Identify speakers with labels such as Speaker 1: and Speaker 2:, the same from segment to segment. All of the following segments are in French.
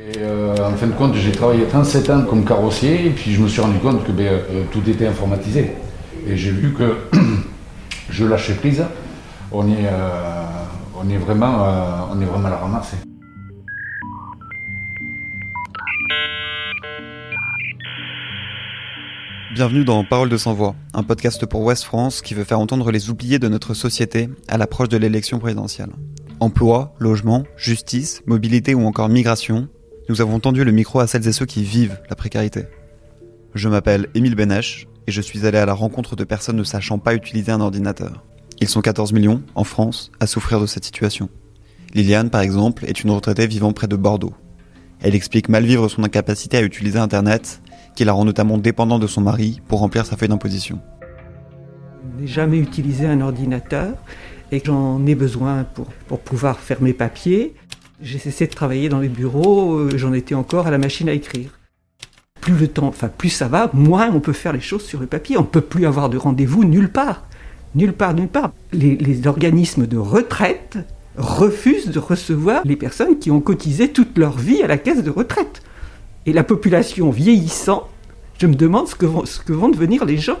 Speaker 1: Euh, en fin de compte, j'ai travaillé 37 ans comme carrossier et puis je me suis rendu compte que ben, euh, tout était informatisé. Et j'ai vu que je lâchais prise. On est, euh, on est, vraiment, on est vraiment à la ramasse.
Speaker 2: Bienvenue dans Parole de sans voix, un podcast pour Ouest France qui veut faire entendre les oubliés de notre société à l'approche de l'élection présidentielle. Emploi, logement, justice, mobilité ou encore migration, nous avons tendu le micro à celles et ceux qui vivent la précarité. Je m'appelle Émile Benech et je suis allé à la rencontre de personnes ne sachant pas utiliser un ordinateur. Ils sont 14 millions, en France, à souffrir de cette situation. Liliane, par exemple, est une retraitée vivant près de Bordeaux. Elle explique mal vivre son incapacité à utiliser Internet, qui la rend notamment dépendante de son mari pour remplir sa feuille d'imposition.
Speaker 3: Je n'ai jamais utilisé un ordinateur et j'en ai besoin pour, pour pouvoir faire mes papiers. J'ai cessé de travailler dans les bureaux, euh, j'en étais encore à la machine à écrire. Plus le temps, enfin plus ça va, moins on peut faire les choses sur le papier. On ne peut plus avoir de rendez-vous nulle part. Nulle part, nulle part. Les, organismes de retraite refusent de recevoir les personnes qui ont cotisé toute leur vie à la caisse de retraite. Et la population vieillissant, je me demande ce que vont, ce que vont devenir les gens.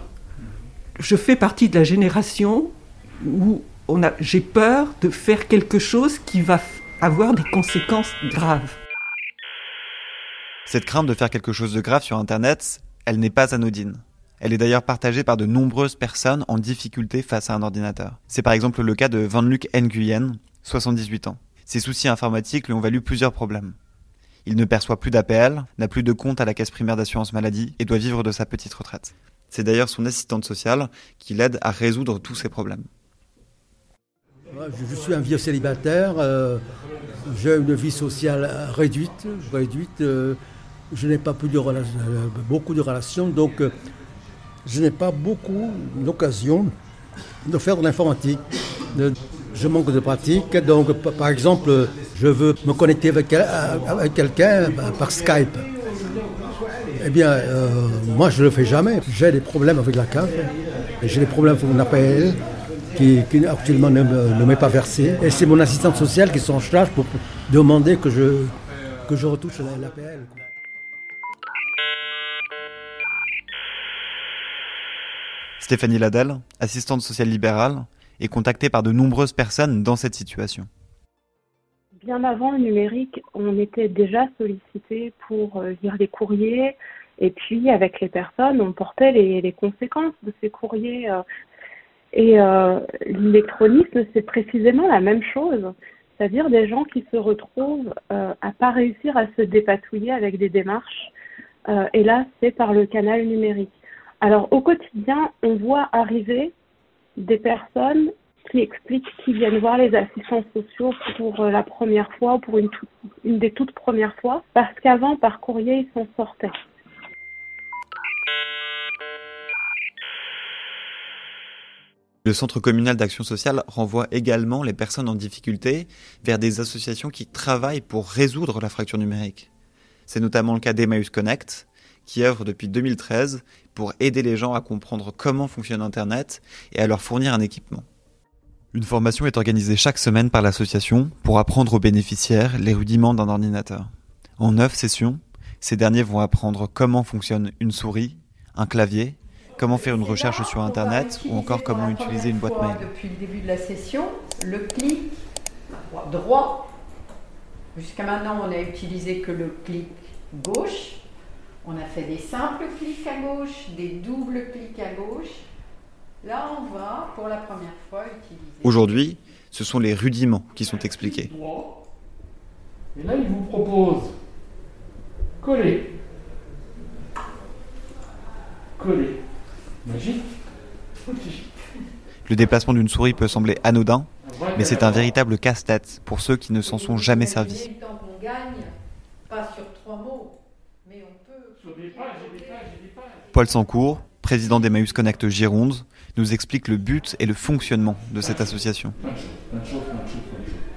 Speaker 3: Je fais partie de la génération où j'ai peur de faire quelque chose qui va avoir des conséquences graves.
Speaker 2: Cette crainte de faire quelque chose de grave sur Internet, elle n'est pas anodine. Elle est d'ailleurs partagée par de nombreuses personnes en difficulté face à un ordinateur. C'est par exemple le cas de Van Luc Nguyen, 78 ans. Ses soucis informatiques lui ont valu plusieurs problèmes. Il ne perçoit plus d'APL, n'a plus de compte à la caisse primaire d'assurance maladie et doit vivre de sa petite retraite. C'est d'ailleurs son assistante sociale qui l'aide à résoudre tous ces problèmes.
Speaker 4: Je suis un vieux célibataire, euh, j'ai une vie sociale réduite, réduite euh, je n'ai pas euh, beaucoup de relations, donc je n'ai pas beaucoup d'occasion de faire de l'informatique. Je manque de pratique, donc par exemple, je veux me connecter avec, quelqu'un par Skype. Eh bien, moi je ne le fais jamais. J'ai des problèmes avec la cave, j'ai des problèmes avec mon APL, qui, actuellement ne, m'est pas versé. Et c'est mon assistante sociale qui s'en charge pour demander que je, que je retouche l'APL.
Speaker 2: Stéphanie Ladel, assistante sociale libérale, est contactée par de nombreuses personnes dans cette situation.
Speaker 5: Bien avant le numérique, on était déjà sollicité pour euh, lire des courriers, et puis, avec les personnes, on portait les, les conséquences de ces courriers. Et euh, l'électronisme, c'est précisément la même chose, c'est-à-dire des gens qui se retrouvent euh, à pas réussir à se dépatouiller avec des démarches. Euh, et là, c'est par le canal numérique. Alors au quotidien, on voit arriver des personnes qui expliquent qui viennent voir les assistants sociaux pour euh, la première fois ou pour une, une des toutes premières fois, parce qu'avant, par courrier, ils s'en sortaient.
Speaker 2: Le Centre communal d'action sociale renvoie également les personnes en difficulté vers des associations qui travaillent pour résoudre la fracture numérique. C'est notamment le cas d'Emmaüs Connect, qui œuvre depuis 2013 pour aider les gens à comprendre comment fonctionne Internet et à leur fournir un équipement. Une formation est organisée chaque semaine par l'association pour apprendre aux bénéficiaires les rudiments d'un ordinateur. En neuf sessions, ces derniers vont apprendre comment fonctionne une souris, un clavier, comment faire une recherche sur Internet ou encore comment utiliser une boîte mail.
Speaker 6: Depuis le début de la session, le clic droit. Jusqu'à maintenant, on n'a utilisé que le clic gauche. On a fait des simples clics à gauche, des doubles clics à gauche. Là, on va pour la première fois utiliser.
Speaker 2: Aujourd'hui, ce sont les rudiments qui sont expliqués.
Speaker 7: Et là, il vous propose coller. Coller.
Speaker 2: Le déplacement d'une souris peut sembler anodin, mais c'est un véritable casse-tête pour ceux qui ne s'en sont jamais servis. Paul Sancourt, président d'Emmaüs Connect Gironde, nous explique le but et le fonctionnement de cette association.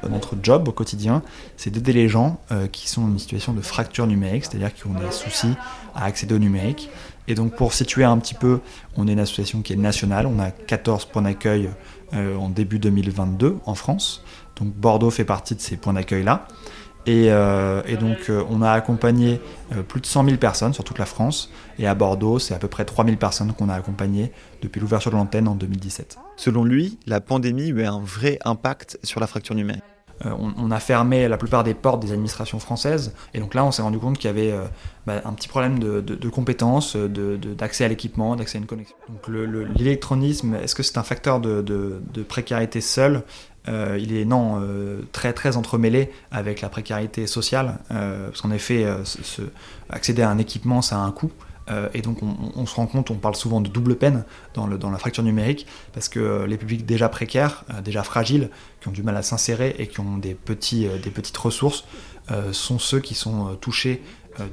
Speaker 8: Notre job au quotidien, c'est d'aider les gens euh, qui sont dans une situation de fracture numérique, c'est-à-dire qui ont des soucis à accéder au numérique, et donc pour situer un petit peu, on est une association qui est nationale, on a 14 points d'accueil euh, en début 2022 en France. Donc Bordeaux fait partie de ces points d'accueil-là. Et, euh, et donc, euh, on a accompagné euh, plus de 100 000 personnes sur toute la France. Et à Bordeaux, c'est à peu près 3 000 personnes qu'on a accompagnées depuis l'ouverture de l'antenne en 2017.
Speaker 2: Selon lui, la pandémie a eu un vrai impact sur la fracture numérique.
Speaker 8: On, on a fermé la plupart des portes des administrations françaises. Et donc là, on s'est rendu compte qu'il y avait bah, un petit problème de, de- de compétences, de- d'accès à l'équipement, d'accès à une connexion. Donc le- le- l'électronisme, est-ce que c'est un facteur de précarité seul? Euh, Il est non euh, très très entremêlé avec la précarité sociale, euh, parce qu'en effet, accéder à un équipement, ça a un coût. Et donc on, se rend compte, on parle souvent de double peine dans, la fracture numérique, parce que les publics déjà précaires, déjà fragiles, qui ont du mal à s'insérer et qui ont des, des petites ressources, sont ceux qui sont touchés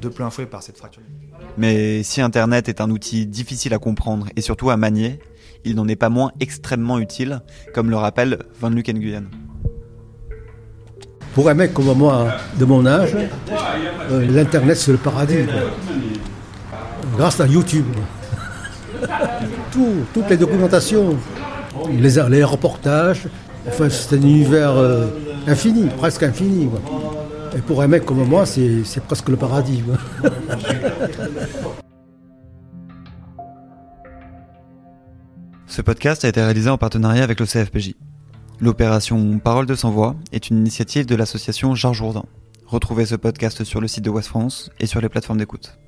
Speaker 8: de plein fouet par cette fracture numérique.
Speaker 2: Mais si Internet est un outil difficile à comprendre et surtout à manier, il n'en est pas moins extrêmement utile, comme le rappelle Van Luc Nguyen.
Speaker 4: Pour un mec comme moi, de mon âge, euh, l'Internet, c'est le paradis. Grâce à YouTube. Tout, toutes les documentations, les, reportages, enfin, c'est un univers euh, infini, presque infini. Et pour un mec comme moi, c'est presque le paradis.
Speaker 2: Ce podcast a été réalisé en partenariat avec le CFPJ. L'opération Parole de sans voix est une initiative de l'association Georges Jourdain. Retrouvez ce podcast sur le site de Ouest France et sur les plateformes d'écoute.